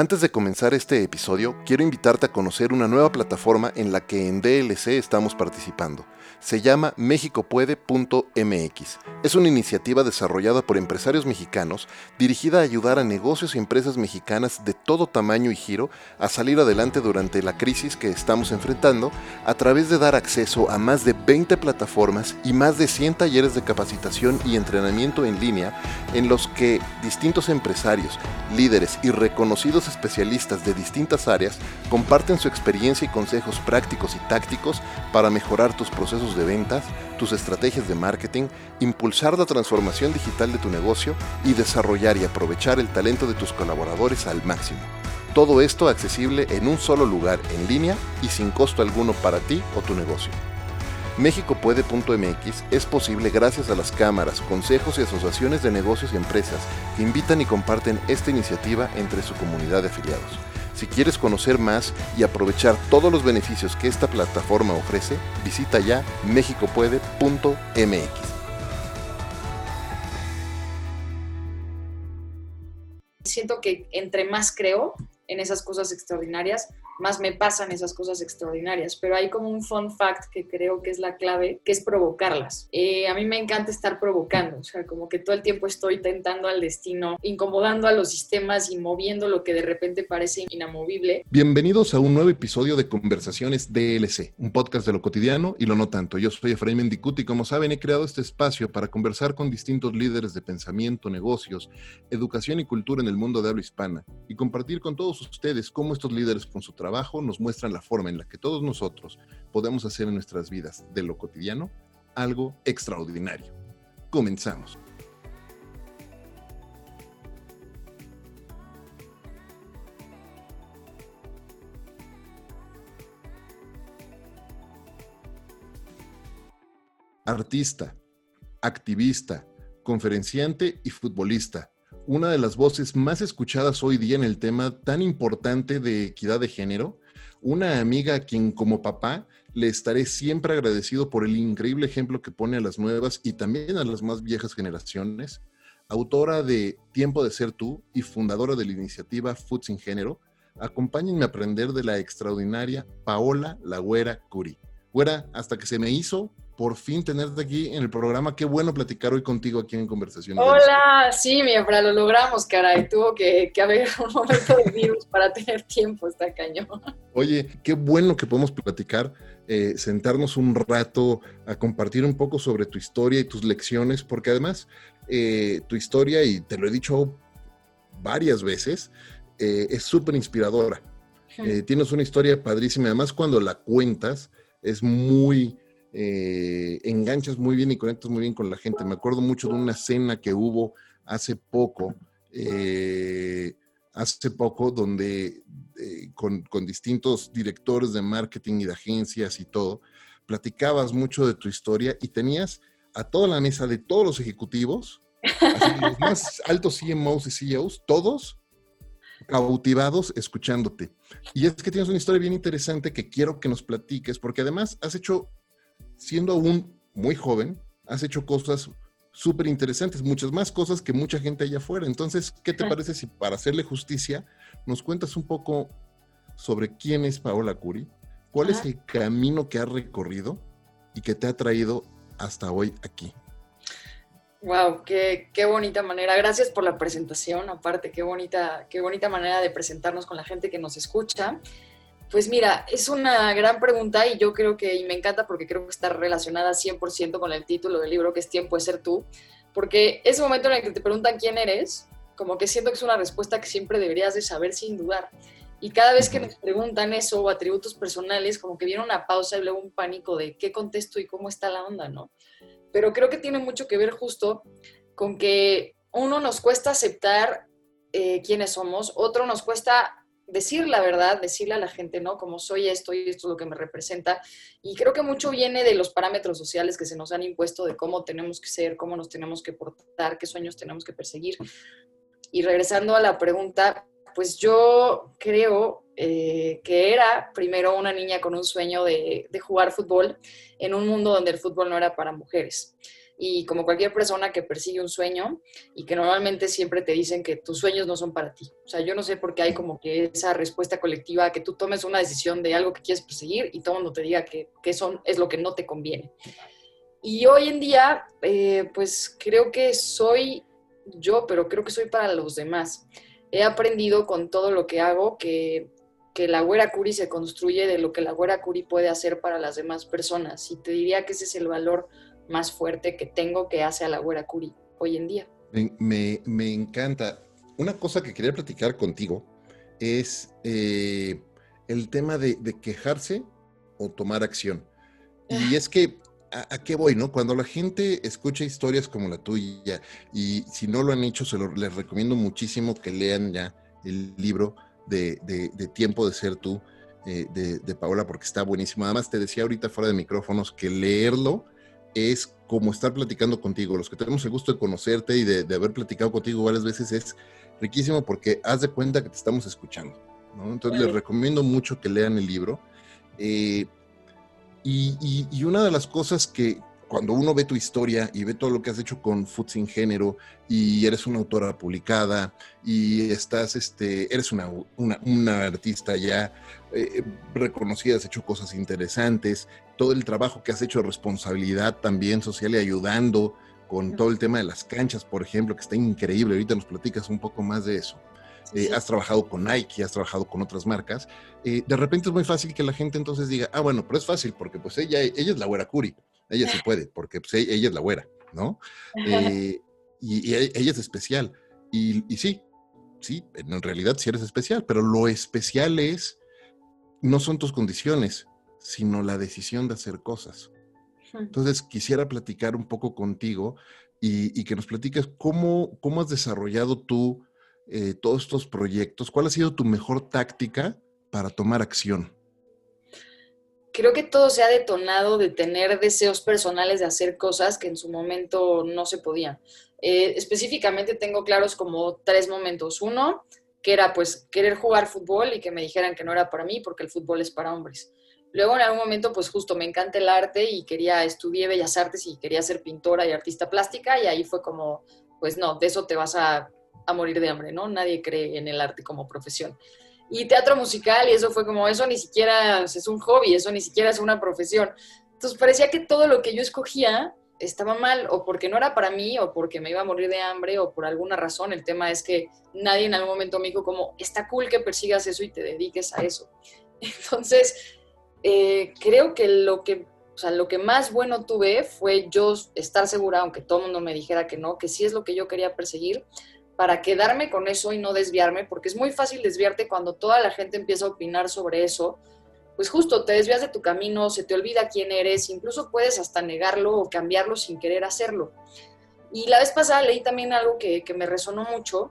Antes de comenzar este episodio, quiero invitarte a conocer una nueva plataforma en la que en DLC estamos participando. Se llama mexicopuede.mx. Es una iniciativa desarrollada por empresarios mexicanos dirigida a ayudar a negocios y empresas mexicanas de todo tamaño y giro a salir adelante durante la crisis que estamos enfrentando a través de dar acceso a más de 20 plataformas y más de 100 talleres de capacitación y entrenamiento en línea en los que distintos empresarios, líderes y reconocidos especialistas de distintas áreas comparten su experiencia y consejos prácticos y tácticos para mejorar tus procesos de ventas, tus estrategias de marketing, impulsar la transformación digital de tu negocio y desarrollar y aprovechar el talento de tus colaboradores al máximo. Todo esto accesible en un solo lugar en línea y sin costo alguno para ti o tu negocio. Méxicopuede.mx es posible gracias a las cámaras, consejos y asociaciones de negocios y empresas que invitan y comparten esta iniciativa entre su comunidad de afiliados. Si quieres conocer más y aprovechar todos los beneficios que esta plataforma ofrece, visita ya mexicopuede.mx. Siento que entre más creo en esas cosas extraordinarias, más me pasan esas cosas extraordinarias. Pero hay como un fun fact que creo que es la clave, que es provocarlas. Eh, a mí me encanta estar provocando, o sea, como que todo el tiempo estoy tentando al destino, incomodando a los sistemas y moviendo lo que de repente parece inamovible. Bienvenidos a un nuevo episodio de Conversaciones DLC, un podcast de lo cotidiano y lo no tanto. Yo soy Efraín Mendicuti y como saben he creado este espacio para conversar con distintos líderes de pensamiento, negocios, educación y cultura en el mundo de habla hispana y compartir con todos ustedes cómo estos líderes con su trabajo nos muestran la forma en la que todos nosotros podemos hacer en nuestras vidas de lo cotidiano algo extraordinario. Comenzamos. Artista, activista, conferenciante y futbolista una de las voces más escuchadas hoy día en el tema tan importante de equidad de género, una amiga a quien como papá le estaré siempre agradecido por el increíble ejemplo que pone a las nuevas y también a las más viejas generaciones, autora de Tiempo de Ser Tú y fundadora de la iniciativa Food Sin Género, acompáñenme a aprender de la extraordinaria Paola Lagüera Curi. Güera, hasta que se me hizo por fin tenerte aquí en el programa. Qué bueno platicar hoy contigo aquí en Conversación. Hola, sí, mi Efra, lo logramos, caray. Tuvo que, haber un momento de virus para tener tiempo, está cañón. Oye, qué bueno que podemos platicar, eh, sentarnos un rato a compartir un poco sobre tu historia y tus lecciones, porque además eh, tu historia, y te lo he dicho varias veces, eh, es súper inspiradora. tienes una historia padrísima, además cuando la cuentas es muy eh, enganchas muy bien y conectas muy bien con la gente. Me acuerdo mucho de una cena que hubo hace poco, eh, hace poco, donde eh, con, distintos directores de marketing y de agencias y todo, platicabas mucho de tu historia y tenías a toda la mesa de todos los ejecutivos, los más altos CMOs y CEOs, todos cautivados escuchándote. Y es que tienes una historia bien interesante que quiero que nos platiques, porque además has hecho siendo aún muy joven, has hecho cosas súper interesantes, muchas más cosas que mucha gente allá afuera. Entonces, ¿qué te parece si para hacerle justicia nos cuentas un poco sobre quién es Paola Curi? ¿Cuál es el camino que ha recorrido y que te ha traído hasta hoy aquí? Wow, qué, qué, bonita manera. Gracias por la presentación. Aparte, qué bonita, qué bonita manera de presentarnos con la gente que nos escucha. Pues mira, es una gran pregunta y yo creo que, y me encanta porque creo que está relacionada 100% con el título del libro, que es Tiempo de ser tú, porque ese momento en el que te preguntan quién eres, como que siento que es una respuesta que siempre deberías de saber sin dudar. Y cada vez que nos preguntan eso o atributos personales, como que viene una pausa y luego un pánico de qué contesto y cómo está la onda, ¿no? Pero creo que tiene mucho que ver justo con que uno nos cuesta aceptar eh, quiénes somos, otro nos cuesta decir la verdad, decirle a la gente, ¿no? Como soy esto y esto es lo que me representa. Y creo que mucho viene de los parámetros sociales que se nos han impuesto de cómo tenemos que ser, cómo nos tenemos que portar, qué sueños tenemos que perseguir. Y regresando a la pregunta, pues yo creo eh, que era primero una niña con un sueño de, de jugar fútbol en un mundo donde el fútbol no era para mujeres. Y como cualquier persona que persigue un sueño y que normalmente siempre te dicen que tus sueños no son para ti. O sea, yo no sé por qué hay como que esa respuesta colectiva que tú tomes una decisión de algo que quieres perseguir y todo el mundo te diga que, que eso es lo que no te conviene. Y hoy en día, eh, pues creo que soy yo, pero creo que soy para los demás. He aprendido con todo lo que hago que, que la güera curi se construye de lo que la güera curi puede hacer para las demás personas. Y te diría que ese es el valor más fuerte que tengo que hace a la güera curi hoy en día. Me, me, encanta. Una cosa que quería platicar contigo es eh, el tema de, quejarse o tomar acción. Y ah. es que, ¿a, qué voy? no? Cuando la gente escucha historias como la tuya, y si no lo han hecho, se lo, les recomiendo muchísimo que lean ya el libro de, Tiempo de Ser Tú, eh, de, de, Paola, porque está buenísimo. Además, te decía ahorita fuera de micrófonos que leerlo es como estar platicando contigo. Los que tenemos el gusto de conocerte y de, haber platicado contigo varias veces es riquísimo porque haz de cuenta que te estamos escuchando. Entonces les recomiendo mucho que lean el libro. Eh, y, una de las cosas que, cuando uno ve tu historia y ve todo lo que has hecho con Food Sin Género y eres una autora publicada y estás, este, eres una, una, artista ya eh, reconocida, has hecho cosas interesantes, todo el trabajo que has hecho de responsabilidad también social y ayudando con todo el tema de las canchas, por ejemplo, que está increíble. Ahorita nos platicas un poco más de eso. Eh, has trabajado con Nike, has trabajado con otras marcas. Eh, de repente es muy fácil que la gente entonces diga, ah, bueno, pero es fácil porque pues ella, ella es la güera Curi ella sí puede, porque pues, e, ella es la güera, ¿no? Eh, y, e, ella es especial. Y, sí, sí, en realidad sí eres especial, pero lo especial es, no son tus condiciones, sino la decisión de hacer cosas. Entonces, quisiera platicar un poco contigo y, que nos platiques cómo, cómo has desarrollado tú eh, todos estos proyectos, cuál ha sido tu mejor táctica para tomar acción creo que todo se ha detonado de tener deseos personales de hacer cosas que en su momento no se podían. Eh, específicamente tengo claros como tres momentos. Uno, que era pues querer jugar fútbol y que me dijeran que no era para mí porque el fútbol es para hombres. Luego en algún momento pues justo me encanta el arte y quería, estudiar Bellas Artes y quería ser pintora y artista plástica y ahí fue como, pues no, de eso te vas a, a morir de hambre, ¿no? Nadie cree en el arte como profesión y teatro musical y eso fue como, eso ni siquiera es un hobby, eso ni siquiera es una profesión. Entonces parecía que todo lo que yo escogía estaba mal o porque no era para mí o porque me iba a morir de hambre o por alguna razón. El tema es que nadie en algún momento me dijo como, está cool que persigas eso y te dediques a eso. Entonces, eh, creo que lo que, o sea, lo que más bueno tuve fue yo estar segura, aunque todo el mundo me dijera que no, que sí es lo que yo quería perseguir, para quedarme con eso y no desviarme, porque es muy fácil desviarte cuando toda la gente empieza a opinar sobre eso, pues justo te desvías de tu camino, se te olvida quién eres, incluso puedes hasta negarlo o cambiarlo sin querer hacerlo. Y la vez pasada leí también algo que, me resonó mucho,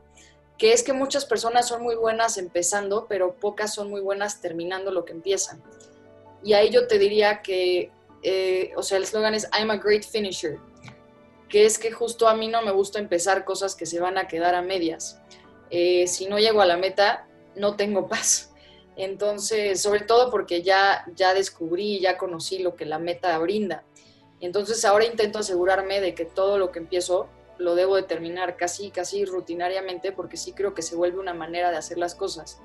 que es que muchas personas son muy buenas empezando, pero pocas son muy buenas terminando lo que empiezan. Y ahí yo te diría que, eh, o sea, el eslogan es I'm a great finisher que es que justo a mí no me gusta empezar cosas que se van a quedar a medias. Eh, si no llego a la meta, no tengo paz. Entonces, sobre todo porque ya, ya descubrí, ya conocí lo que la meta brinda. Entonces ahora intento asegurarme de que todo lo que empiezo lo debo de terminar casi, casi rutinariamente porque sí creo que se vuelve una manera de hacer las cosas.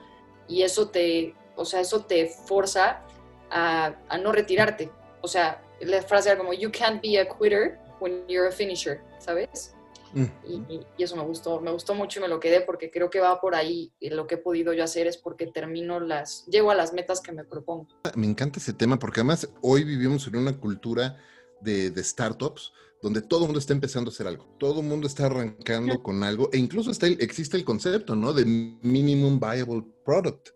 Y eso te, o sea, eso te forza a, a no retirarte. O sea, la frase era como, you can't be a quitter, when you're a finisher, ¿sabes? Mm. Y, eso me gustó, me gustó mucho y me lo quedé porque creo que va por ahí. Y lo que he podido yo hacer es porque termino las, llego a las metas que me propongo. Me encanta ese tema porque además hoy vivimos en una cultura de, de startups donde todo el mundo está empezando a hacer algo, todo el mundo está arrancando con algo e incluso está existe el concepto, ¿no? De minimum viable product.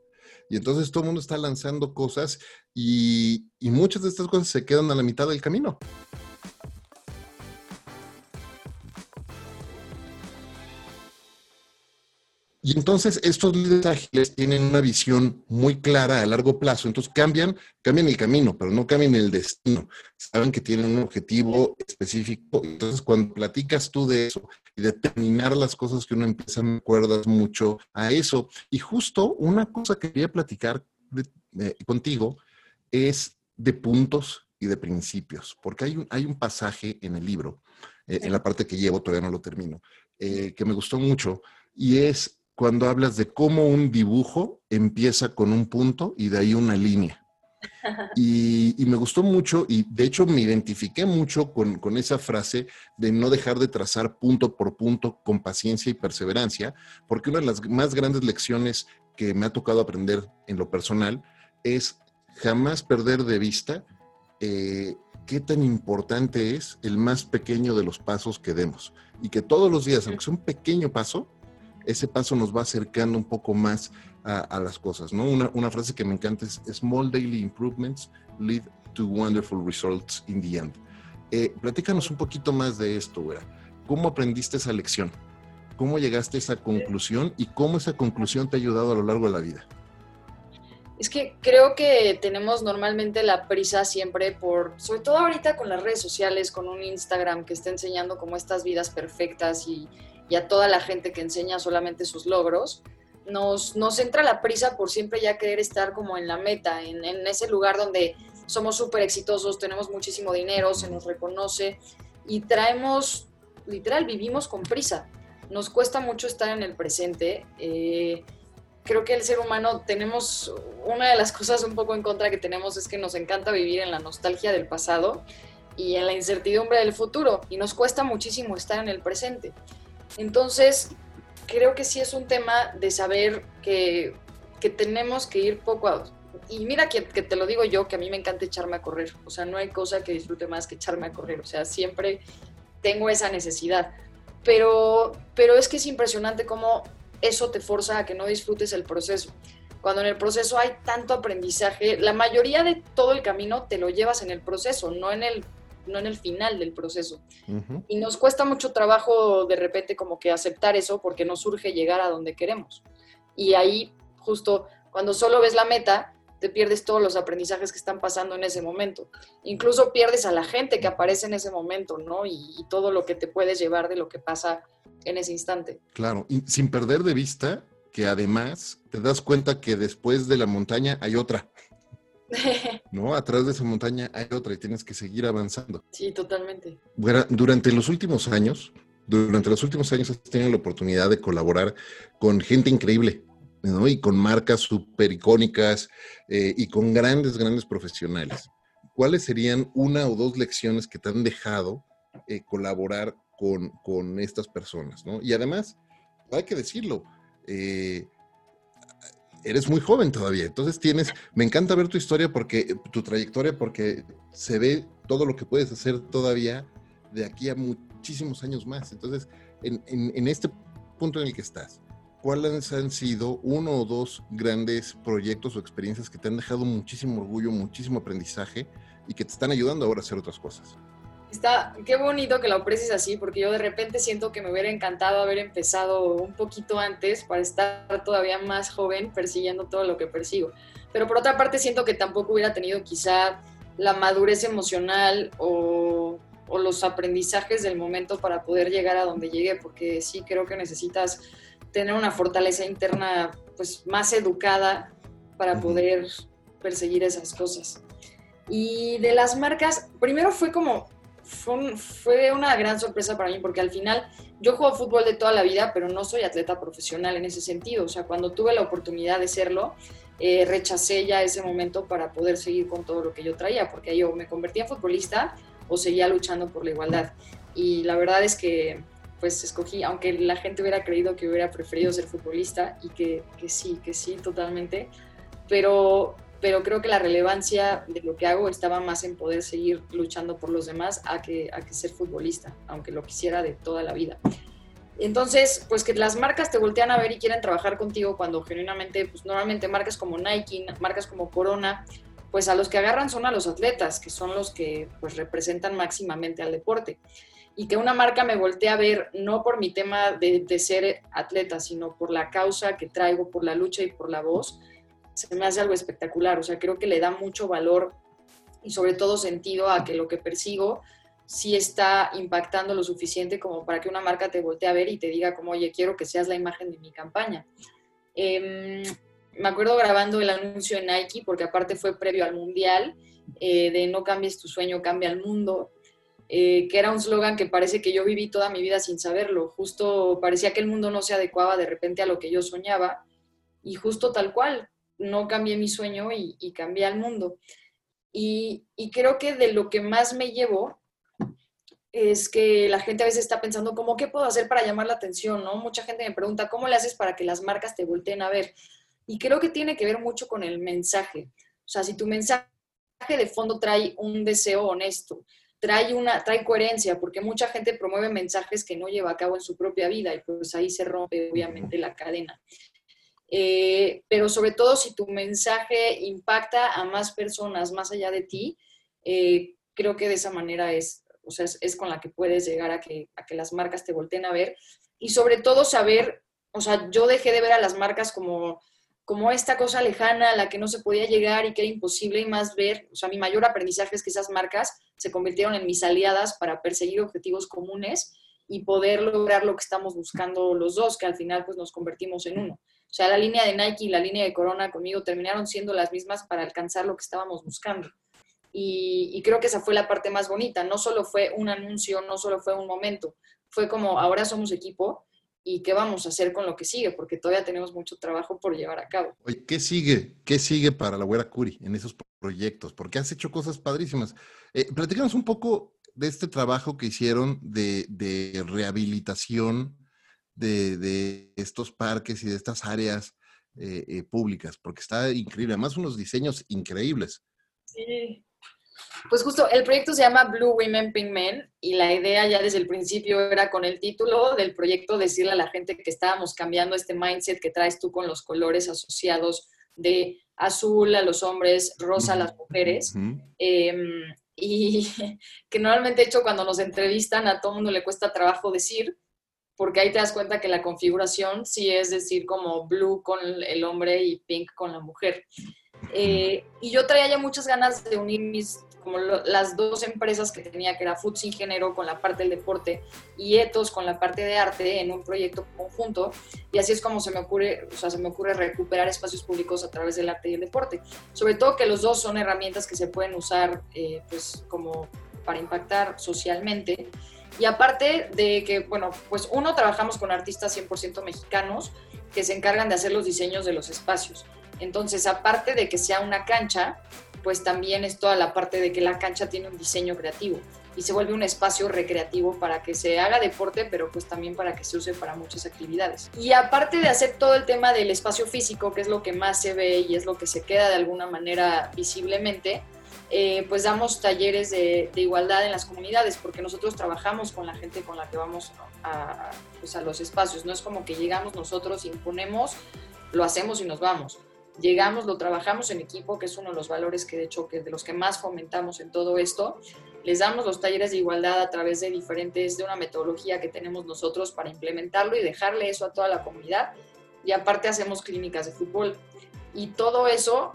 Y entonces todo el mundo está lanzando cosas y, y muchas de estas cosas se quedan a la mitad del camino. Y entonces estos líderes ágiles tienen una visión muy clara a largo plazo, entonces cambian, cambian el camino, pero no cambian el destino. Saben que tienen un objetivo específico. Entonces cuando platicas tú de eso y de terminar las cosas que uno empieza, me acuerdas mucho a eso. Y justo una cosa que quería platicar contigo es de puntos y de principios, porque hay un, hay un pasaje en el libro eh, en la parte que llevo, todavía no lo termino, eh, que me gustó mucho, y es cuando hablas de cómo un dibujo empieza con un punto y de ahí una línea. Y, me gustó mucho y de hecho me identifiqué mucho con, con, esa frase de no dejar de trazar punto por punto con paciencia y perseverancia, porque una de las más grandes lecciones que me ha tocado aprender en lo personal es jamás perder de vista eh, qué tan importante es el más pequeño de los pasos que demos. Y que todos los días, aunque sea un pequeño paso, ese paso nos va acercando un poco más a, las cosas, ¿no? Una, frase que me encanta es, small daily improvements lead to wonderful results in the end. Eh, platícanos un poquito más de esto, güera. ¿Cómo aprendiste esa lección? ¿Cómo llegaste a esa conclusión y cómo esa conclusión te ha ayudado a lo largo de la vida? Es que creo que tenemos normalmente la prisa siempre por, sobre todo ahorita con las redes sociales, con un Instagram que está enseñando como estas vidas perfectas y, a toda la gente que enseña solamente sus logros, nos, nos entra la prisa por siempre ya querer estar como en la meta, en, en ese lugar donde somos súper exitosos, tenemos muchísimo dinero, se nos reconoce y traemos, literal, vivimos con prisa. Nos cuesta mucho estar en el presente. Eh, creo que el ser humano tenemos una de las cosas un poco en contra que tenemos es que nos encanta vivir en la nostalgia del pasado y en la incertidumbre del futuro y nos cuesta muchísimo estar en el presente. Entonces, creo que sí es un tema de saber que, que tenemos que ir poco a... Y mira que, que, te lo digo yo, que a mí me encanta echarme a correr. O sea, no hay cosa que disfrute más que echarme a correr. O sea, siempre tengo esa necesidad. Pero, pero es que es impresionante cómo eso te forza a que no disfrutes el proceso. Cuando en el proceso hay tanto aprendizaje, la mayoría de todo el camino te lo llevas en el proceso, no en el, no en el final del proceso. Y nos cuesta mucho trabajo de repente como que aceptar eso porque nos surge llegar a donde queremos. Y ahí justo cuando solo ves la meta, te pierdes todos los aprendizajes que están pasando en ese momento. Incluso pierdes a la gente que aparece en ese momento, ¿no? Y, y todo lo que te puedes llevar de lo que pasa en ese instante. Claro, y sin perder de vista que además te das cuenta que después de la montaña hay otra. ¿No? Atrás de esa montaña hay otra y tienes que seguir avanzando. Sí, totalmente. durante los últimos años, durante los últimos años has tenido la oportunidad de colaborar con gente increíble, ¿no? Y con marcas súper icónicas eh, y con grandes, grandes profesionales. ¿Cuáles serían una o dos lecciones que te han dejado eh, colaborar con, estas personas, ¿no? Y además, hay que decirlo, eh, eres muy joven todavía, entonces tienes, me encanta ver tu historia porque, tu trayectoria, porque se ve todo lo que puedes hacer todavía de aquí a muchísimos años más. Entonces, en, en este punto en el que estás, ¿cuáles han sido uno o dos grandes proyectos o experiencias que te han dejado muchísimo orgullo, muchísimo aprendizaje y que te están ayudando ahora a hacer otras cosas? Está, qué bonito que lo aprecies así, porque yo de repente siento que me hubiera encantado haber empezado un poquito antes para estar todavía más joven persiguiendo todo lo que persigo. Pero por otra parte siento que tampoco hubiera tenido quizá la madurez emocional o, o los aprendizajes del momento para poder llegar a donde llegué, porque sí creo que necesitas tener una fortaleza interna pues más educada para poder perseguir esas cosas. Y de las marcas, primero fue como fue, una gran sorpresa para mí porque al final yo juego fútbol de toda la vida, pero no soy atleta profesional en ese sentido. O sea, cuando tuve la oportunidad de serlo, eh, rechacé ya ese momento para poder seguir con todo lo que yo traía, porque yo me convertí en futbolista o seguía luchando por la igualdad. Y la verdad es que pues escogí, aunque la gente hubiera creído que hubiera preferido ser futbolista y que, que sí, que sí, totalmente, pero pero creo que la relevancia de lo que hago estaba más en poder seguir luchando por los demás a que, a que ser futbolista, aunque lo quisiera de toda la vida. Entonces, pues que las marcas te voltean a ver y quieren trabajar contigo cuando genuinamente, pues normalmente marcas como Nike, marcas como Corona, pues a los que agarran son a los atletas, que son los que pues representan máximamente al deporte. Y que una marca me voltea a ver no por mi tema de, de ser atleta, sino por la causa que traigo, por la lucha y por la voz, se me hace algo espectacular. O sea, creo que le da mucho valor y sobre todo sentido a que lo que persigo sí está impactando lo suficiente como para que una marca te voltee a ver y te diga como, oye, quiero que seas la imagen de mi campaña. Em, me acuerdo grabando el anuncio en Nike, porque aparte fue previo al Mundial, eh, de no cambies tu sueño, cambia el mundo. eh, que era un slogan que parece que yo viví toda mi vida sin saberlo. Justo parecía que el mundo no se adecuaba de repente a lo que yo soñaba y justo tal cual, no cambié mi sueño y, cambié al mundo. Y, creo que de lo que más me llevo es que la gente a veces está pensando, ¿cómo qué puedo hacer para llamar la atención? ¿no? Mucha gente me pregunta, ¿cómo le haces para que las marcas te volteen a ver? Y creo que tiene que ver mucho con el mensaje. O sea, si tu mensaje de fondo trae un deseo honesto, trae, una, trae coherencia, porque mucha gente promueve mensajes que no lleva a cabo en su propia vida y pues ahí se rompe obviamente la cadena. Eh, pero sobre todo si tu mensaje impacta a más personas más allá de ti, eh, creo que de esa manera es, o sea, es, con la que puedes llegar a que, a que las marcas te volteen a ver y sobre todo saber, o sea, yo dejé de ver a las marcas como como esta cosa lejana a la que no se podía llegar y que era imposible y más ver, o sea, mi mayor aprendizaje es que esas marcas se convirtieron en mis aliadas para perseguir objetivos comunes y poder lograr lo que estamos buscando los dos, que al final pues nos convertimos en uno. O sea, la línea de Nike y la línea de Corona conmigo terminaron siendo las mismas para alcanzar lo que estábamos buscando. Y, creo que esa fue la parte más bonita. No solo fue un anuncio, no solo fue un momento, fue como ahora somos equipo y qué vamos a hacer con lo que sigue, porque todavía tenemos mucho trabajo por llevar a cabo. Oye, ¿qué sigue? ¿Qué sigue para la Güera Curi en esos proyectos? Porque has hecho cosas padrísimas. Eh, platícanos un poco de este trabajo que hicieron de, rehabilitación de, estos parques y de estas áreas eh, eh, públicas, porque está increíble. Además, unos diseños increíbles. Sí, pues justo, el proyecto se llama Blue Women Pink Men y la idea ya desde el principio era con el título del proyecto decirle a la gente que estábamos cambiando este mindset que traes tú con los colores asociados de azul a los hombres, rosa a las mujeres. Em, y que normalmente, hecho, cuando nos entrevistan a todo mundo le cuesta trabajo decir, porque ahí te das cuenta que la configuración sí es decir como blue con el hombre y pink con la mujer. Eh, y yo traía ya muchas ganas de unir mis como las dos empresas que tenía, que era Foods Ingeniero con la parte del deporte y Etos con la parte de arte en un proyecto conjunto. Y así es como se me ocurre, o sea, se me ocurre recuperar espacios públicos a través del arte y el deporte. Sobre todo que los dos son herramientas que se pueden usar, eh, pues, como para impactar socialmente. Y aparte de que, bueno, pues uno, trabajamos con artistas 100% mexicanos que se encargan de hacer los diseños de los espacios. Entonces, aparte de que sea una cancha, pues también es toda la parte de que la cancha tiene un diseño creativo y se vuelve un espacio recreativo para que se haga deporte, pero pues también para que se use para muchas actividades. Y aparte de hacer todo el tema del espacio físico, que es lo que más se ve y es lo que se queda de alguna manera visiblemente, eh, pues damos talleres de, igualdad en las comunidades, porque nosotros trabajamos con la gente con la que vamos a, pues los espacios. No es como que llegamos nosotros, imponemos, lo hacemos y nos vamos llegamos, lo trabajamos en equipo, que es uno de los valores que de hecho que de los que más fomentamos en todo esto. Les damos los talleres de igualdad a través de diferentes, de una metodología que tenemos nosotros para implementarlo y dejarle eso a toda la comunidad. Y aparte hacemos clínicas de fútbol. Y todo eso,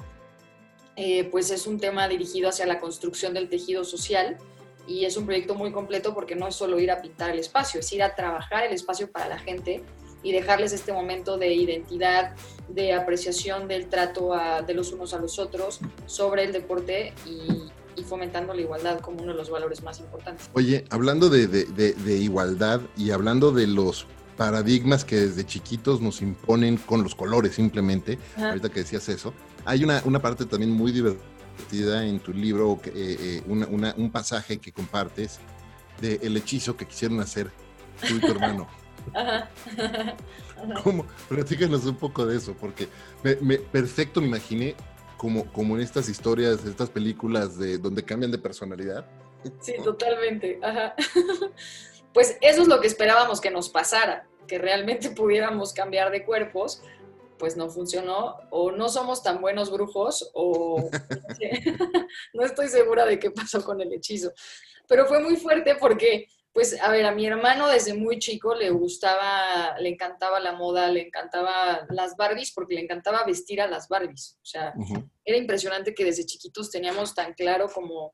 eh, pues es un tema dirigido hacia la construcción del tejido social y es un proyecto muy completo porque no es solo ir a pintar el espacio, es ir a trabajar el espacio para la gente y dejarles este momento de identidad, de apreciación del trato de los unos a los otros sobre el deporte y, fomentando la igualdad como uno de los valores más importantes. Oye, hablando de, igualdad y hablando de los paradigmas que desde chiquitos nos imponen con los colores simplemente, ahorita que decías eso, hay una, una parte también muy divertida en tu libro, eh, eh, un pasaje que compartes de el hechizo que quisieron hacer tú y tu hermano. Ajá. ¿Cómo? Platícanos un poco de eso, porque me, perfecto me imaginé como, como en estas historias, estas películas de donde cambian de personalidad. Sí, totalmente. Pues eso es lo que esperábamos que nos pasara, que realmente pudiéramos cambiar de cuerpos, pues no funcionó, o no somos tan buenos brujos, o no estoy segura de qué pasó con el hechizo. Pero fue muy fuerte porque pues, a ver, a mi hermano desde muy chico le gustaba, le encantaba la moda, le encantaba las Barbies, porque le encantaba vestir a las Barbies. O sea, era impresionante que desde chiquitos teníamos tan claro como,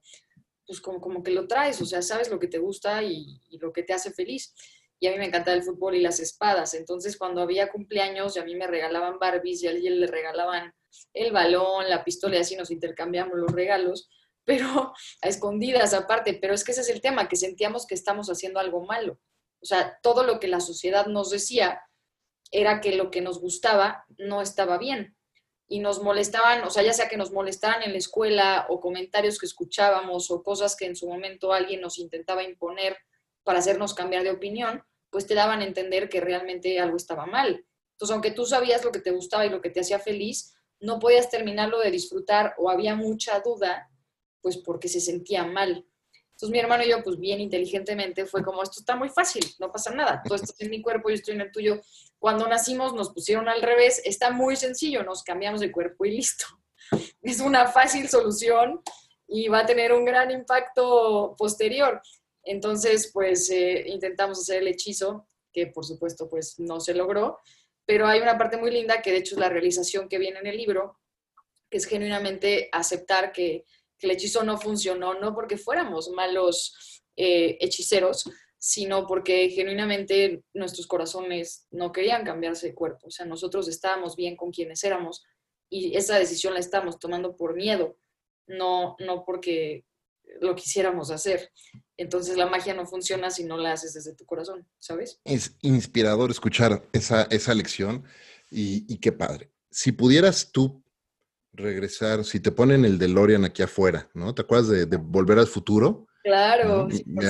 pues, como, como que lo traes, o sea, sabes lo que te gusta y, lo que te hace feliz. Y a mí me encantaba el fútbol y las espadas. Entonces, cuando había cumpleaños y a mí me regalaban Barbies y a alguien le regalaban el balón, la pistola y así nos intercambiamos los regalos, pero a escondidas aparte, pero es que ese es el tema, que sentíamos que estamos haciendo algo malo. O sea, todo lo que la sociedad nos decía era que lo que nos gustaba no estaba bien. Y nos molestaban, o sea, ya sea que nos molestaran en la escuela o comentarios que escuchábamos o cosas que en su momento alguien nos intentaba imponer para hacernos cambiar de opinión, pues te daban a entender que realmente algo estaba mal. Entonces, aunque tú sabías lo que te gustaba y lo que te hacía feliz, no podías terminarlo de disfrutar o había mucha duda, pues porque se sentía mal. Entonces mi hermano y yo, pues bien inteligentemente, fue como, esto está muy fácil, no pasa nada, tú estás en mi cuerpo, yo estoy en el tuyo. Cuando nacimos nos pusieron al revés, está muy sencillo, nos cambiamos de cuerpo y listo. Es una fácil solución y va a tener un gran impacto posterior. Entonces, pues eh, intentamos hacer el hechizo, que por supuesto pues no se logró, pero hay una parte muy linda que de hecho es la realización que viene en el libro, que es genuinamente aceptar que que el hechizo no funcionó, no porque fuéramos malos eh, hechiceros, sino porque genuinamente nuestros corazones no querían cambiarse de cuerpo. O sea, nosotros estábamos bien con quienes éramos y esa decisión la estamos tomando por miedo, no, no porque lo quisiéramos hacer. Entonces la magia no funciona si no la haces desde tu corazón, ¿sabes? Es inspirador escuchar esa, esa lección y, y qué padre. Si pudieras tú regresar, si te ponen el DeLorean aquí afuera, ¿no? ¿Te acuerdas de, Volver al Futuro? Claro.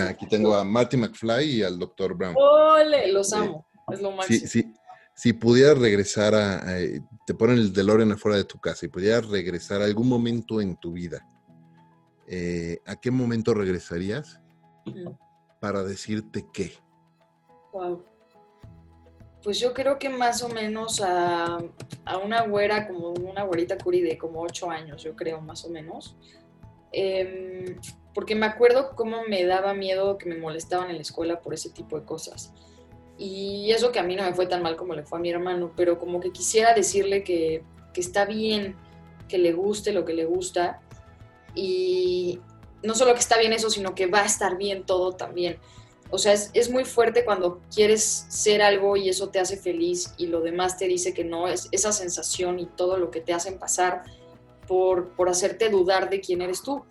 aquí tengo a Marty McFly y al Dr. Brown. ¡Ole! Los amo, es lo máximo. si pudieras regresar a, te ponen el DeLorean afuera de tu casa y pudieras regresar a algún momento en tu vida, eh, ¿a qué momento regresarías para decirte qué? Wow. Pues yo creo que más o menos a, una güera, como una güerita curi de como ocho años, yo creo, más o menos. Em, porque me acuerdo cómo me daba miedo que me molestaban en la escuela por ese tipo de cosas. Y eso que a mí no me fue tan mal como le fue a mi hermano, pero como que quisiera decirle que, que está bien, que le guste lo que le gusta. Y no solo que está bien eso, sino que va a estar bien todo también. O sea, es, muy fuerte cuando quieres ser algo y eso te hace feliz y lo demás te dice que no, es esa sensación y todo lo que te hacen pasar por, por hacerte dudar de quién eres tú.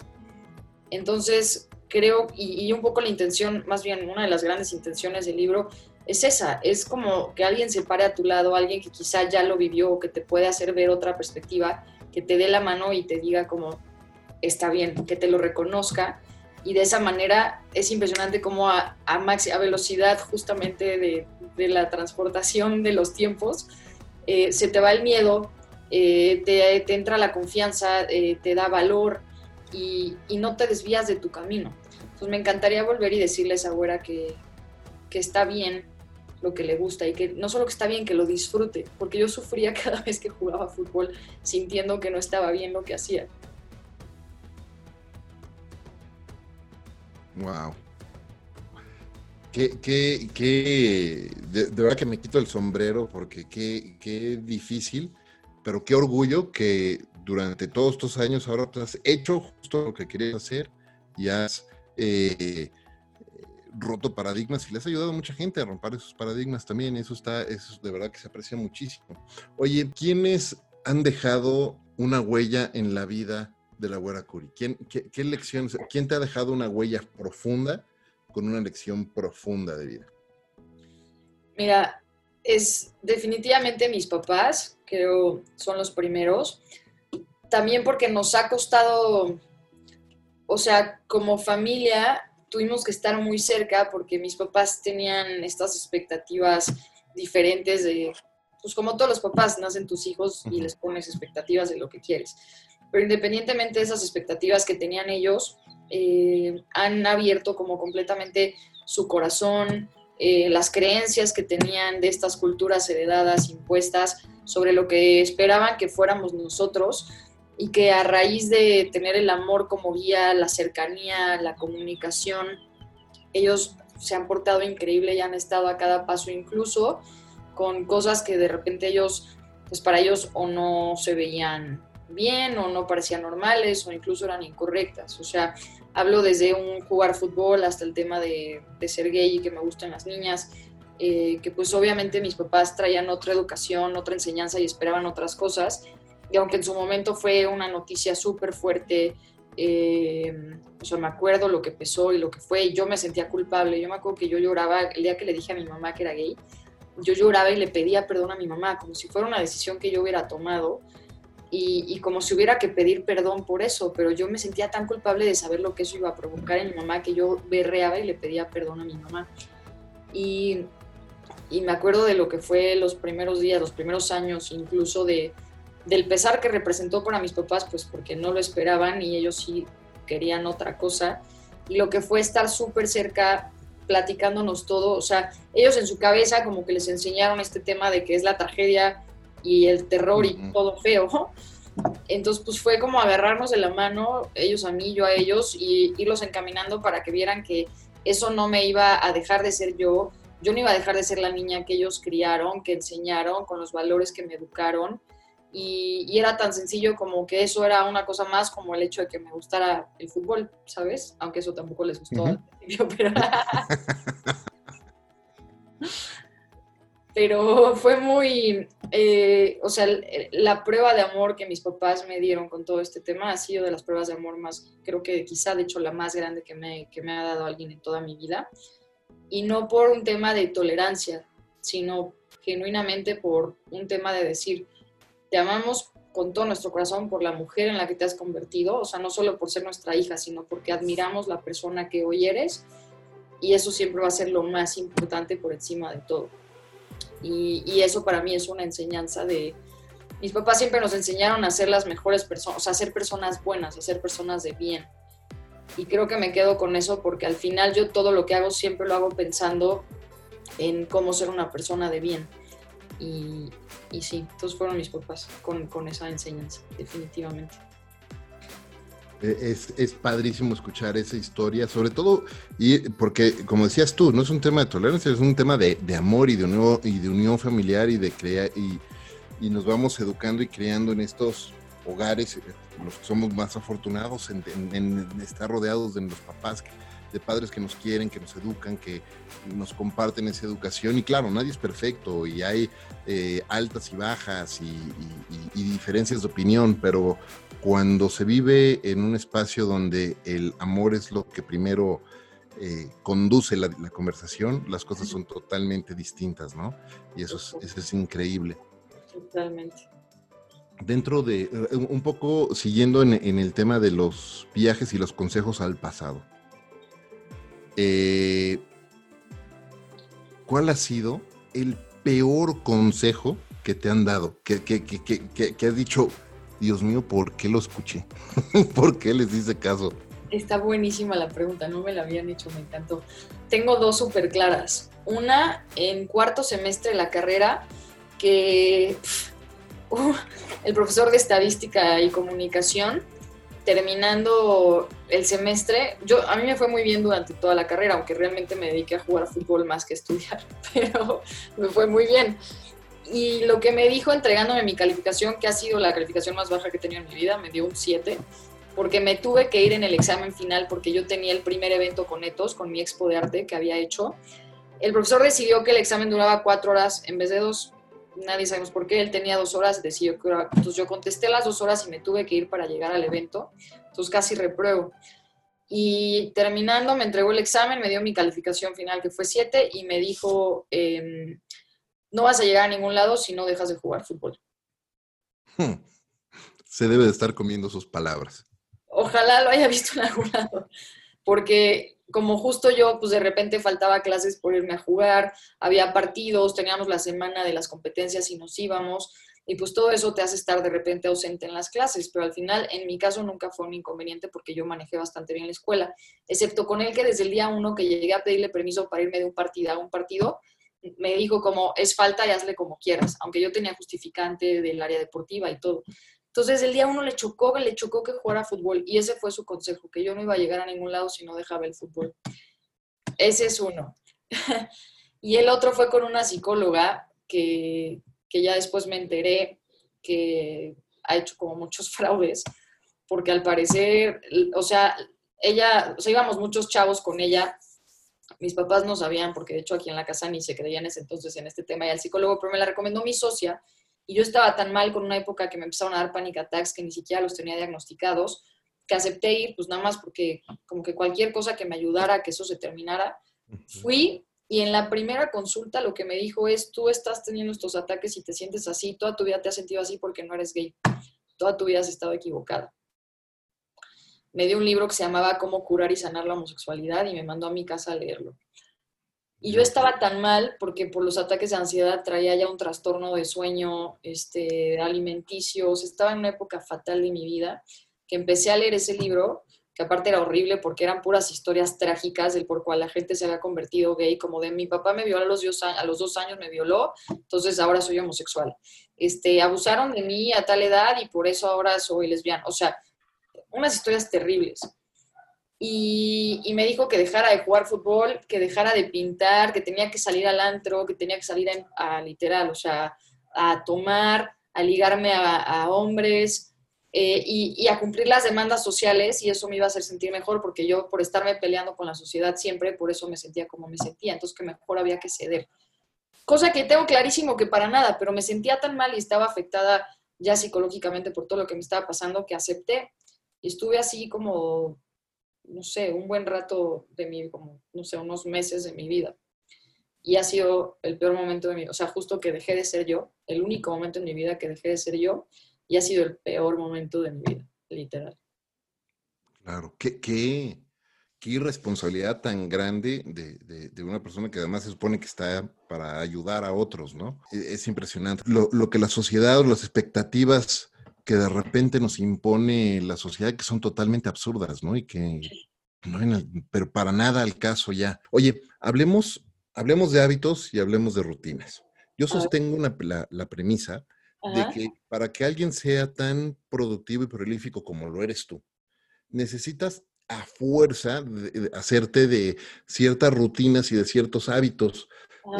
Entonces, creo, y, y, un poco la intención, más bien una de las grandes intenciones del libro, es esa, es como que alguien se pare a tu lado, alguien que quizá ya lo vivió o que te puede hacer ver otra perspectiva, que te dé la mano y te diga como, está bien, que te lo reconozca y de esa manera es impresionante cómo a, a, a velocidad justamente de, de, la transportación de los tiempos, eh, se te va el miedo, eh, te, entra la confianza, eh, te da valor y, y, no te desvías de tu camino. Entonces me encantaría volver y decirle a güera que, que está bien lo que le gusta y que no solo que está bien, que lo disfrute, porque yo sufría cada vez que jugaba fútbol sintiendo que no estaba bien lo que hacía. Wow. Qué, qué, qué de, verdad que me quito el sombrero porque qué, qué difícil, pero qué orgullo que durante todos estos años ahora te has hecho justo lo que querías hacer y has eh, roto paradigmas y le has ayudado a mucha gente a romper esos paradigmas también. Eso está, eso de verdad que se aprecia muchísimo. Oye, ¿quiénes han dejado una huella en la vida de la Güera Curi? ¿Quién, qué, lecciones, ¿Quién te ha dejado una huella profunda con una lección profunda de vida? Mira, es definitivamente mis papás, creo son los primeros. También porque nos ha costado, o sea, como familia tuvimos que estar muy cerca porque mis papás tenían estas expectativas diferentes de, pues como todos los papás, nacen tus hijos y les pones expectativas de lo que quieres pero independientemente de esas expectativas que tenían ellos, eh, han abierto como completamente su corazón, eh, las creencias que tenían de estas culturas heredadas, impuestas, sobre lo que esperaban que fuéramos nosotros y que a raíz de tener el amor como guía, la cercanía, la comunicación, ellos se han portado increíble y han estado a cada paso incluso con cosas que de repente ellos, pues para ellos o no se veían bien o no parecían normales o incluso eran incorrectas. O sea, hablo desde un jugar fútbol hasta el tema de, ser gay y que me gustan las niñas, eh, que pues obviamente mis papás traían otra educación, otra enseñanza y esperaban otras cosas. Y aunque en su momento fue una noticia súper fuerte eh, o sea, me acuerdo lo que pesó y lo que fue, y yo me sentía culpable. Yo me acuerdo que yo lloraba el día que le dije a mi mamá que era gay, yo lloraba y le pedía perdón a mi mamá, como si fuera una decisión que yo hubiera tomado y, como si hubiera que pedir perdón por eso, pero yo me sentía tan culpable de saber lo que eso iba a provocar en mi mamá que yo berreaba y le pedía perdón a mi mamá. Y, y me acuerdo de lo que fue los primeros días, los primeros años, incluso de, del pesar que representó para mis papás, pues porque no lo esperaban y ellos sí querían otra cosa. Y lo que fue estar súper cerca platicándonos todo, o sea, ellos en su cabeza como que les enseñaron este tema de que es la tragedia y el terror y todo feo. Entonces, pues fue como agarrarnos de la mano, ellos a mí, yo a ellos, y irlos encaminando para que vieran que eso no me iba a dejar de ser yo, yo no iba a dejar de ser la niña que ellos criaron, que enseñaron, con los valores que me educaron. Y, era tan sencillo como que eso era una cosa más como el hecho de que me gustara el fútbol, ¿sabes? Aunque eso tampoco les gustó al principio, pero... pero fue muy, eh, o sea, la prueba de amor que mis papás me dieron con todo este tema ha sido de las pruebas de amor más, creo que quizá de hecho la más grande que me, que me ha dado alguien en toda mi vida. Y no por un tema de tolerancia, sino genuinamente por un tema de decir, te amamos con todo nuestro corazón por la mujer en la que te has convertido, o sea, no solo por ser nuestra hija, sino porque admiramos la persona que hoy eres y eso siempre va a ser lo más importante por encima de todo. Y, eso para mí es una enseñanza de... Mis papás siempre nos enseñaron a ser las mejores personas, o sea, a ser personas buenas, a ser personas de bien. Y creo que me quedo con eso porque al final yo todo lo que hago siempre lo hago pensando en cómo ser una persona de bien. Y, y sí, todos fueron mis papás con, con esa enseñanza, definitivamente. Eh, es, es, padrísimo escuchar esa historia, sobre todo, y porque como decías tú, no es un tema de tolerancia, es un tema de, de amor y de, unión, y de unión familiar y de crear, y, y, nos vamos educando y creando en estos hogares, eh, los que somos más afortunados en, estar rodeados de los papás, de padres que nos quieren, que nos educan, que nos comparten esa educación. Y claro, nadie es perfecto y hay eh, altas y bajas y diferencias de opinión, pero cuando se vive en un espacio donde el amor es lo que primero eh, conduce la, conversación, las cosas son totalmente distintas, ¿no? Y eso es, eso es increíble. Totalmente. Dentro de, eh, un poco siguiendo en, el tema de los viajes y los consejos al pasado, eh, ¿cuál ha sido el peor consejo que te han dado? Que, que, que, que has dicho, Dios mío, ¿por qué lo escuché? ¿Por qué les hice caso? Está buenísima la pregunta, no me la habían hecho, me encantó. Tengo dos súper claras. Una en cuarto semestre de la carrera, que uh, el profesor de estadística y comunicación, terminando el semestre, yo, a mí me fue muy bien durante toda la carrera, aunque realmente me dediqué a jugar fútbol más que estudiar, pero me fue muy bien y lo que me dijo entregándome mi calificación, que ha sido la calificación más baja que he tenido en mi vida, me dio un 7, porque me tuve que ir en el examen final porque yo tenía el primer evento con Etos, con mi expo de arte que había hecho. El profesor decidió que el examen duraba cuatro horas en vez de dos. Nadie sabemos por qué. Él tenía dos horas, decidió que Entonces yo contesté las dos horas y me tuve que ir para llegar al evento. Entonces casi repruebo. Y terminando, me entregó el examen, me dio mi calificación final que fue 7 y me dijo, eh, no vas a llegar a ningún lado si no dejas de jugar fútbol. Hmm. Se debe de estar comiendo sus palabras. Ojalá lo haya visto en algún lado, porque como justo yo, pues de repente faltaba clases por irme a jugar, había partidos, teníamos la semana de las competencias y nos íbamos, y pues todo eso te hace estar de repente ausente en las clases, pero al final en mi caso nunca fue un inconveniente porque yo manejé bastante bien la escuela, excepto con él que desde el día uno que llegué a pedirle permiso para irme de un partido a un partido, me dijo como es falta y hazle como quieras, aunque yo tenía justificante del área deportiva y todo. Entonces el día uno le chocó, le chocó que jugara fútbol y ese fue su consejo, que yo no iba a llegar a ningún lado si no dejaba el fútbol. Ese es uno. y el otro fue con una psicóloga que, que ya después me enteré que ha hecho como muchos fraudes, porque al parecer, o sea, ella, o sea, íbamos muchos chavos con ella mis papás no sabían, porque de hecho aquí en la casa ni se creían ese entonces en este tema y al psicólogo, pero me la recomendó mi socia y yo estaba tan mal con una época que me empezaron a dar panic attacks que ni siquiera los tenía diagnosticados, que acepté ir, pues nada más porque como que cualquier cosa que me ayudara a que eso se terminara. Fui y en la primera consulta lo que me dijo es, tú estás teniendo estos ataques y te sientes así, toda tu vida te has sentido así porque no eres gay, toda tu vida has estado equivocada. Me dio un libro que se llamaba Cómo curar y sanar la homosexualidad y me mandó a mi casa a leerlo. Y yo estaba tan mal porque por los ataques de ansiedad traía ya un trastorno de sueño, este, alimenticios, estaba en una época fatal de mi vida, que empecé a leer ese libro que aparte era horrible porque eran puras historias trágicas del por cual la gente se había convertido gay, como de mi papá me violó a los, dos, a los dos años, me violó, entonces ahora soy homosexual. Este, abusaron de mí a tal edad y por eso ahora soy lesbiana. O sea, unas historias terribles. Y, y, me dijo que dejara de jugar fútbol, que dejara de pintar, que tenía que salir al antro, que tenía que salir a, literal, o sea, a tomar, a ligarme a, a hombres, eh, y, a cumplir las demandas sociales y eso me iba a hacer sentir mejor porque yo por estarme peleando con la sociedad siempre, por eso me sentía como me sentía, entonces que mejor había que ceder. Cosa que tengo clarísimo que para nada, pero me sentía tan mal y estaba afectada ya psicológicamente por todo lo que me estaba pasando que acepté y estuve así como, no sé, un buen rato de mi, como, no sé, unos meses de mi vida. Y ha sido el peor momento de mi, o sea, justo que dejé de ser yo, el único momento en mi vida que dejé de ser yo y ha sido el peor momento de mi vida, literal. Claro, qué, qué, qué irresponsabilidad tan grande de, de, una persona que además se supone que está para ayudar a otros, ¿no? E, es, impresionante. Lo, lo, que la sociedad o las expectativas que de repente nos impone la sociedad que son totalmente absurdas, ¿no? Y que no pero para nada al caso ya. Oye, hablemos, hablemos de hábitos y hablemos de rutinas. Yo sostengo una, la, la premisa de que para que alguien sea tan productivo y prolífico como lo eres tú, necesitas a fuerza hacerte de ciertas rutinas y de ciertos hábitos,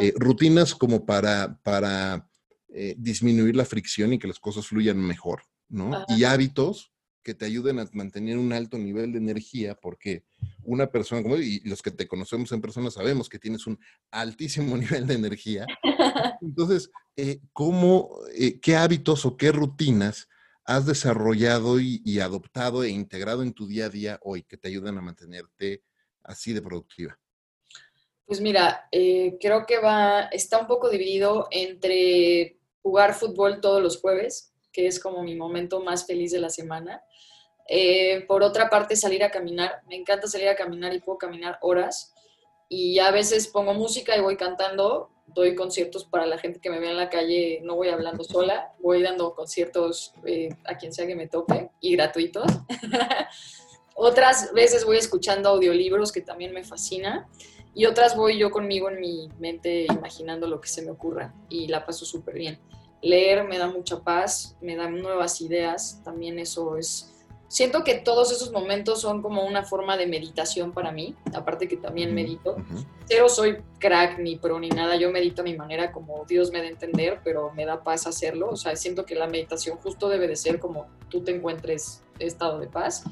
eh, rutinas como para, para eh, disminuir la fricción y que las cosas fluyan mejor, ¿no? Y hábitos que te ayuden a mantener un alto nivel de energía, porque una persona como y los que te conocemos en persona sabemos que tienes un altísimo nivel de energía. Entonces, eh, ¿cómo, eh, qué hábitos o qué rutinas has desarrollado y, adoptado e integrado en tu día a día hoy que te ayudan a mantenerte así de productiva? Pues mira, eh, creo que va, está un poco dividido entre jugar fútbol todos los jueves, que es como mi momento más feliz de la semana, eh, por otra parte, salir a caminar. Me encanta salir a caminar y puedo caminar horas. Y a veces pongo música y voy cantando. Doy conciertos para la gente que me ve en la calle. No voy hablando sola. Voy dando conciertos eh, a quien sea que me toque y gratuitos. otras veces voy escuchando audiolibros que también me fascina. Y otras voy yo conmigo en mi mente imaginando lo que se me ocurra. Y la paso súper bien. Leer me da mucha paz, me da nuevas ideas. También eso es siento que todos esos momentos son como una forma de meditación para mí, aparte que también medito. Pero soy crack ni pro ni nada, yo medito a mi manera como Dios me da a entender, pero me da paz hacerlo. O sea, siento que la meditación justo debe de ser como tú te encuentres estado de paz.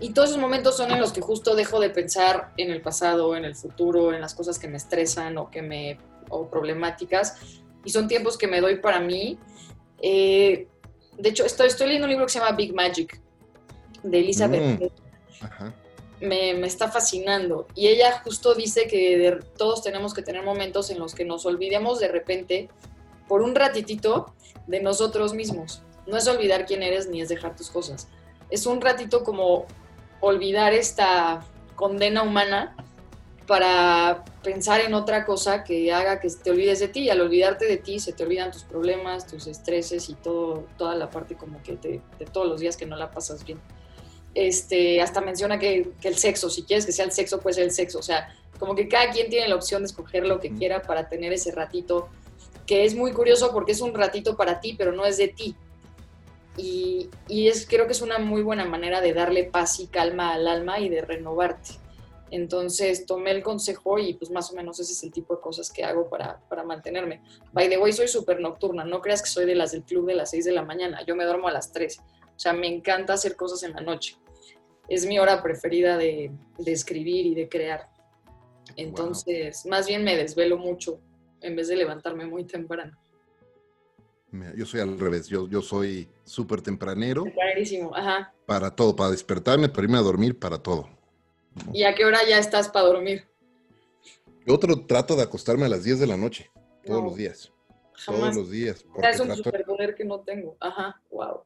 Y todos esos momentos son en los que justo dejo de pensar en el pasado, en el futuro, en las cosas que me estresan o que me o problemáticas. Y son tiempos que me doy para mí. Eh, de hecho, estoy, estoy leyendo un libro que se llama Big Magic, de Elizabeth. Mm, me, me, está fascinando. Y ella justo dice que todos tenemos que tener momentos en los que nos olvidemos de repente, por un ratitito, de nosotros mismos. No es olvidar quién eres ni es dejar tus cosas. Es un ratito como olvidar esta condena humana para pensar en otra cosa que haga que te olvides de ti. Y al olvidarte de ti, se te olvidan tus problemas, tus estreses y todo, toda la parte como que de todos los días que no la pasas bien este, hasta menciona que, el sexo, si quieres que sea el sexo, puede ser el sexo. O sea, como que cada quien tiene la opción de escoger lo que quiera para tener ese ratito, que es muy curioso porque es un ratito para ti, pero no es de ti. Y, es, creo que es una muy buena manera de darle paz y calma al alma y de renovarte. Entonces tomé el consejo y pues más o menos ese es el tipo de cosas que hago para, para mantenerme. By the way, soy súper nocturna, no creas que soy de las del club de las 6 de la mañana, yo me duermo a las 3 o sea, me encanta hacer cosas en la noche. Es mi hora preferida de, escribir y de crear. Entonces, más bien me desvelo mucho en vez de levantarme muy temprano. Yo soy al revés, yo, yo soy súper tempranero. Tempranerísimo, ajá. Para todo, para despertarme, para irme a dormir, para todo. ¿Y a qué hora ya estás para dormir? Yo otro trato de acostarme a las 10 de la noche, todos los días. Todos los días. Es un superpoder que no tengo. Ajá, wow.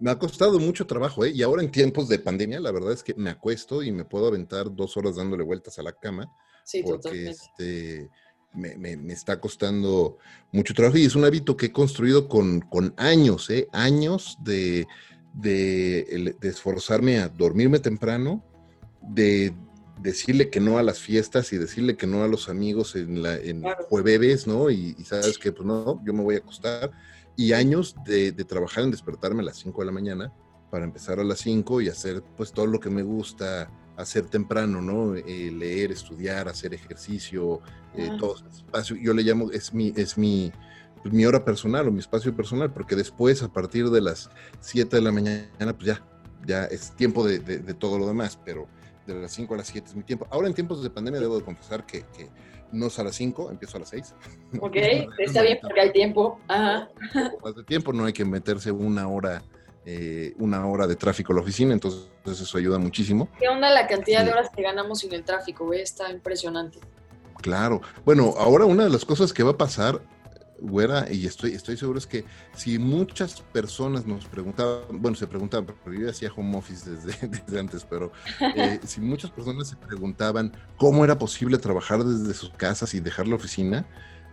Me ha costado mucho trabajo, ¿eh? Y ahora en tiempos de pandemia, la verdad es que me acuesto y me puedo aventar dos horas dándole vueltas a la cama. Sí, porque este, me, me, está costando mucho trabajo y es un hábito que he construido con, con años, ¿eh? Años de, de, de esforzarme a dormirme temprano, de decirle que no a las fiestas y decirle que no a los amigos en, la, en jueves, ¿no? Y, sabes que, pues no, yo me voy a acostar. Y años de, trabajar en despertarme a las 5 de la mañana para empezar a las 5 y hacer pues todo lo que me gusta hacer temprano, ¿no? Eh, leer, estudiar, hacer ejercicio, eh, todo espacio. Yo le llamo, es mi, es mi, mi hora personal o mi espacio personal, porque después, a partir de las 7 de la mañana, pues ya, ya es tiempo de, de todo lo demás, pero de las 5 a las 7 es mi tiempo. Ahora en tiempos de pandemia debo de confesar que, que no es a las 5, empiezo a las 6. Ok, está bien porque hay tiempo. Ajá. Más de tiempo, no hay que meterse una hora, eh, una hora de tráfico a la oficina, entonces eso ayuda muchísimo. ¿Qué onda la cantidad de horas que ganamos sin el tráfico? Está impresionante. Claro. Bueno, ahora una de las cosas que va a pasar güera, y estoy, estoy seguro es que si muchas personas nos preguntaban, bueno, se preguntaban, porque yo hacía home office desde, desde antes, pero eh, si muchas personas se preguntaban cómo era posible trabajar desde sus casas y dejar la oficina,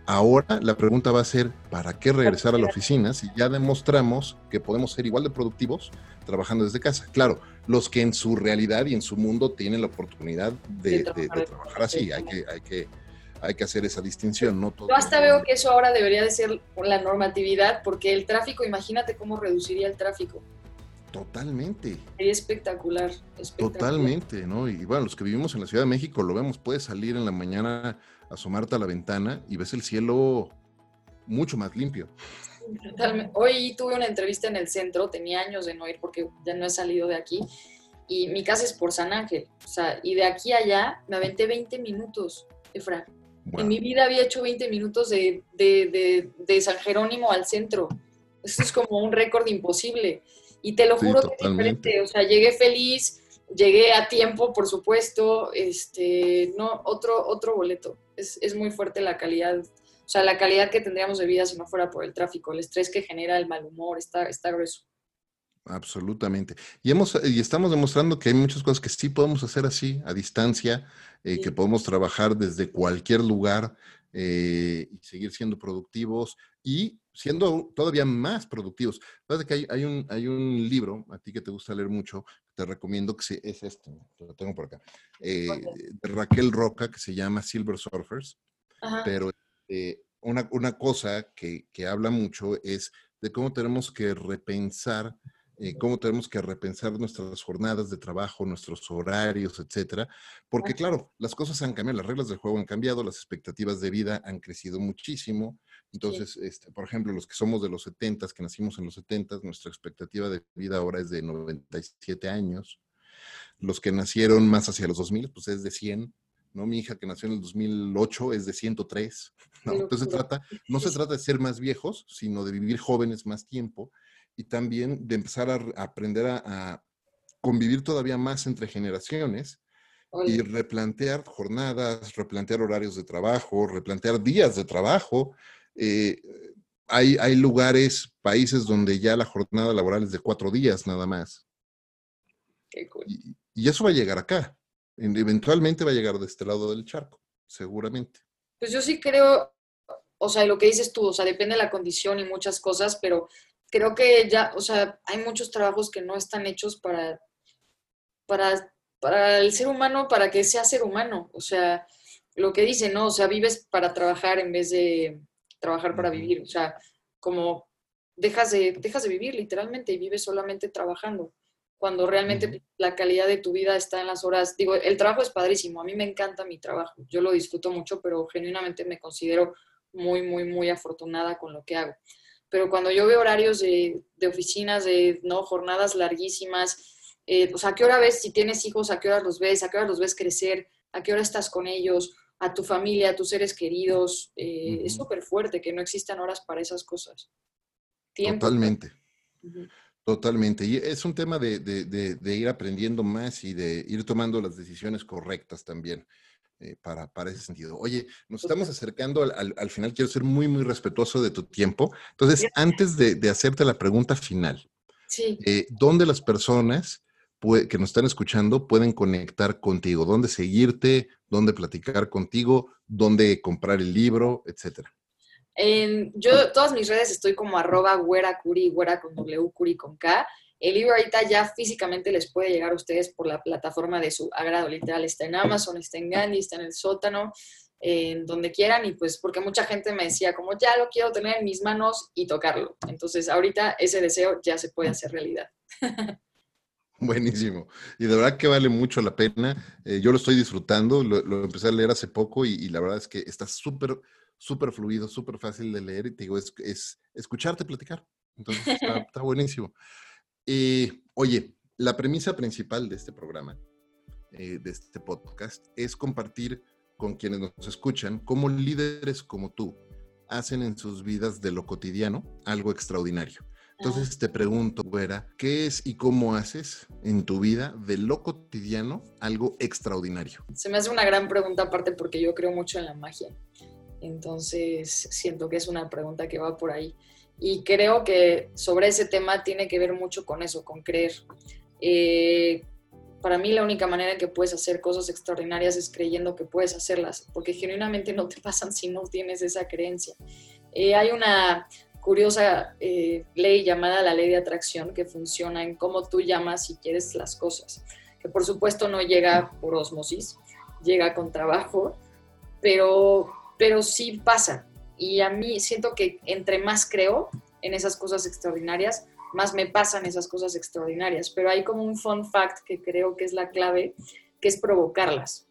ahora la pregunta va a ser, ¿para qué regresar a la oficina si ya demostramos que podemos ser igual de productivos trabajando desde casa? Claro, los que en su realidad y en su mundo tienen la oportunidad de, trabajar, así, hay que... Hay que hay que hacer esa distinción, ¿no? Yo hasta veo que eso ahora debería de ser la normatividad, porque el tráfico, imagínate cómo reduciría el tráfico. Totalmente. Sería espectacular, Totalmente, ¿no? Y bueno, los que vivimos en la Ciudad de México lo vemos, puedes salir en la mañana, asomarte a la ventana y ves el cielo mucho más limpio. Totalmente. Hoy tuve una entrevista en el centro, tenía años de no ir porque ya no he salido de aquí. Y mi casa es por San Ángel. O sea, y de aquí a allá me aventé 20 minutos, Efra. En mi vida había hecho 20 minutos de, de, San Jerónimo al centro. Eso es como un récord imposible. Y te lo juro que es diferente. O sea, llegué feliz, llegué a tiempo, por supuesto. Este, no, otro, otro boleto. Es, es muy fuerte la calidad. O sea, la calidad que tendríamos de vida si no fuera por el tráfico, el estrés que genera, el mal humor, está, está grueso. Absolutamente. Y, hemos, y estamos demostrando que hay muchas cosas que sí podemos hacer así, a distancia, eh, que podemos trabajar desde cualquier lugar eh, y seguir siendo productivos y siendo todavía más productivos. Fíjate que hay, un, hay un libro, a ti que te gusta leer mucho, te recomiendo que es este, lo tengo por acá, eh, de Raquel Roca, que se llama Silver Surfers, pero una, una, cosa que, que habla mucho es de cómo tenemos que repensar eh, cómo tenemos que repensar nuestras jornadas de trabajo, nuestros horarios, etcétera. Porque, claro, las cosas han cambiado, las reglas del juego han cambiado, las expectativas de vida han crecido muchísimo. Entonces, este, por ejemplo, los que somos de los 70, que nacimos en los 70, nuestra expectativa de vida ahora es de 97 años. Los que nacieron más hacia los 2000, pues es de 100. ¿no? Mi hija que nació en el 2008 es de 103. ¿no? Entonces, trata, no se trata de ser más viejos, sino de vivir jóvenes más tiempo y también de empezar a, aprender a, convivir todavía más entre generaciones y replantear jornadas, replantear horarios de trabajo, replantear días de trabajo. Eh, hay, hay, lugares, países donde ya la jornada laboral es de cuatro días nada más. y, y, eso va a llegar acá. Eventualmente va a llegar de este lado del charco, seguramente. Pues yo sí creo, o sea, lo que dices tú, o sea, depende de la condición y muchas cosas, pero creo que ya, o sea, hay muchos trabajos que no están hechos para, para, para el ser humano, para que sea ser humano. O sea, lo que dice, ¿no? O sea, vives para trabajar en vez de trabajar para vivir. O sea, como dejas de, dejas de vivir literalmente y vives solamente trabajando. Cuando realmente la calidad de tu vida está en las horas. Digo, el trabajo es padrísimo. A mí me encanta mi trabajo. Yo lo disfruto mucho, pero genuinamente me considero muy, muy, muy afortunada con lo que hago pero cuando yo veo horarios de, oficinas, de no jornadas larguísimas, eh, pues a qué hora ves, si tienes hijos, a qué hora los ves, a qué hora los ves crecer, a qué hora estás con ellos, a tu familia, a tus seres queridos, eh, es súper fuerte que no existan horas para esas cosas. Tiempo. Totalmente. Totalmente. Y es un tema de, ir aprendiendo más y de ir tomando las decisiones correctas también. Eh, para, para, ese sentido. Oye, nos estamos acercando al, final, quiero ser muy, muy respetuoso de tu tiempo. Entonces, antes de, hacerte la pregunta final, sí. Eh, ¿dónde las personas que nos están escuchando pueden conectar contigo? ¿Dónde seguirte? ¿Dónde platicar contigo? ¿Dónde comprar el libro? Etcétera. En, yo, todas mis redes estoy como arroba güera curi, güera con W, curi con K. El libro ahorita ya físicamente les puede llegar a ustedes por la plataforma de su agrado. Literal, está en Amazon, está en Gandhi, está en el sótano, en donde quieran. Y pues porque mucha gente me decía como ya lo quiero tener en mis manos y tocarlo. Entonces ahorita ese deseo ya se puede hacer realidad. Buenísimo. Y de verdad que vale mucho la pena. Eh, yo lo estoy disfrutando, lo, empecé a leer hace poco y, la verdad es que está súper, súper fluido, súper fácil de leer y te digo, es, es escucharte platicar. Entonces está buenísimo. Eh, oye, la premisa principal de este programa, eh, de este podcast, es compartir con quienes nos escuchan cómo líderes como tú hacen en sus vidas de lo cotidiano algo extraordinario. Entonces te pregunto, Güera, ¿qué es y cómo haces en tu vida de lo cotidiano algo extraordinario? Se me hace una gran pregunta aparte porque yo creo mucho en la magia. Entonces siento que es una pregunta que va por ahí. Y creo que sobre ese tema tiene que ver mucho con eso, con creer. Eh, para mí la única manera en que puedes hacer cosas extraordinarias es creyendo que puedes hacerlas, porque genuinamente no te pasan si no tienes esa creencia. Eh, hay una curiosa eh, ley llamada la ley de atracción que funciona en cómo tú llamas y quieres las cosas, que por supuesto no llega por osmosis, llega con trabajo, pero, pero sí pasa. Y a mí siento que entre más creo en esas cosas extraordinarias, más me pasan esas cosas extraordinarias. Pero hay como un fun fact que creo que es la clave, que es provocarlas.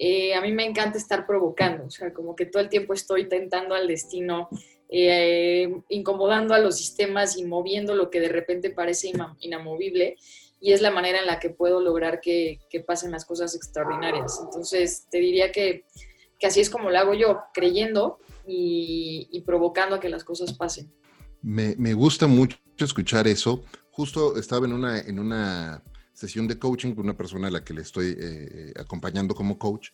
Eh, a mí me encanta estar provocando, o sea, como que todo el tiempo estoy tentando al destino, eh, incomodando a los sistemas y moviendo lo que de repente parece inamovible. Y es la manera en la que puedo lograr que, que pasen las cosas extraordinarias. Entonces, te diría que, que así es como lo hago yo, creyendo y, provocando a que las cosas pasen. Me, gusta mucho escuchar eso. Justo estaba en una, en una sesión de coaching con una persona a la que le estoy eh, acompañando como coach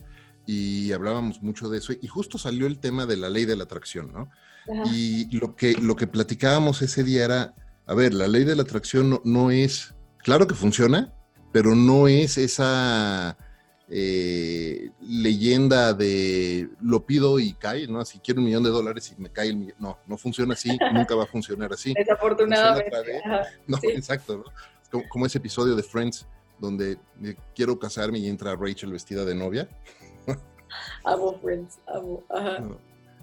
y hablábamos mucho de eso y justo salió el tema de la ley de la atracción, ¿no? Y lo que, lo que platicábamos ese día era, a ver, la ley de la atracción no es, claro que funciona, pero no es esa eh, leyenda de lo pido y cae, ¿no? Si quiero un millón de dólares y me cae el millón. No, no funciona así, nunca va a funcionar así. Desafortunadamente. No, exacto, ¿no? Como, ese episodio de Friends donde quiero casarme y entra Rachel vestida de novia. amo Friends, amo.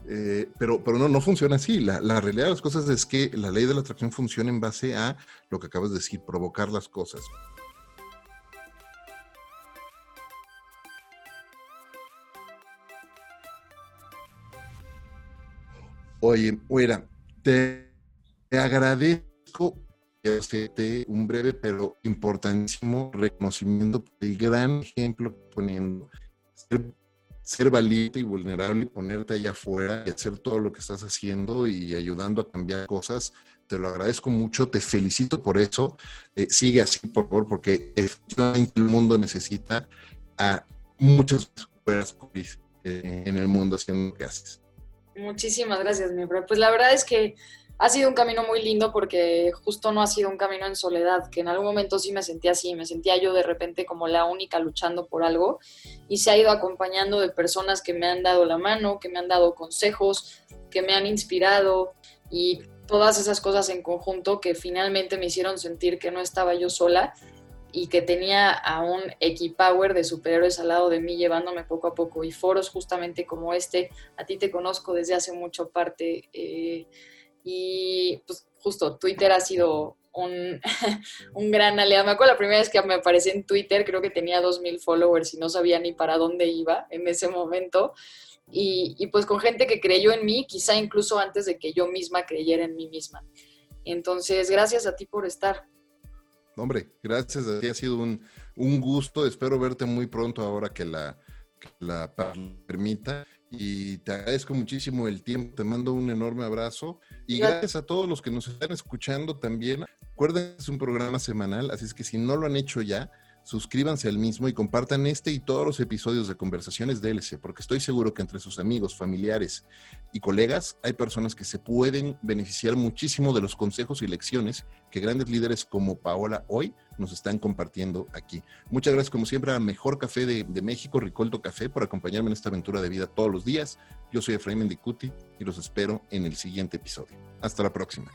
Eh, pero, pero no, no funciona así. La, la, realidad de las cosas es que la ley de la atracción funciona en base a lo que acabas de decir, provocar las cosas. Oye, Oira, te, agradezco hacerte un breve pero importantísimo reconocimiento el gran ejemplo poniendo ser, valiente y vulnerable y ponerte allá afuera y hacer todo lo que estás haciendo y ayudando a cambiar cosas. Te lo agradezco mucho, te felicito por eso. Eh, sigue así, por favor, porque efectivamente el mundo necesita a muchas mujeres eh, en el mundo haciendo lo que haces. Muchísimas gracias, mi bro. Pues la verdad es que ha sido un camino muy lindo porque justo no ha sido un camino en soledad, que en algún momento sí me sentía así, me sentía yo de repente como la única luchando por algo y se ha ido acompañando de personas que me han dado la mano, que me han dado consejos, que me han inspirado y todas esas cosas en conjunto que finalmente me hicieron sentir que no estaba yo sola y que tenía a un equipower de superhéroes al lado de mí llevándome poco a poco y foros justamente como este, a ti te conozco desde hace mucho parte eh, y pues justo Twitter ha sido un, un, gran aliado. Me acuerdo la primera vez que me aparecí en Twitter, creo que tenía 2.000 followers y no sabía ni para dónde iba en ese momento. Y, y pues con gente que creyó en mí, quizá incluso antes de que yo misma creyera en mí misma. Entonces, gracias a ti por estar. Hombre, gracias a ti, ha sido un, gusto. Espero verte muy pronto ahora que la, la permita. y te agradezco muchísimo el tiempo, te mando un enorme abrazo y gracias a todos los que nos están escuchando también. Recuerden, es un programa semanal, así es que si no lo han hecho ya, suscríbanse al mismo y compartan este y todos los episodios de Conversaciones DLC, porque estoy seguro que entre sus amigos, familiares y colegas hay personas que se pueden beneficiar muchísimo de los consejos y lecciones que grandes líderes como Paola hoy nos están compartiendo aquí. Muchas gracias como siempre a Mejor Café de, México, Ricolto Café, por acompañarme en esta aventura de vida todos los días. Yo soy Efraín Mendicuti y los espero en el siguiente episodio. Hasta la próxima.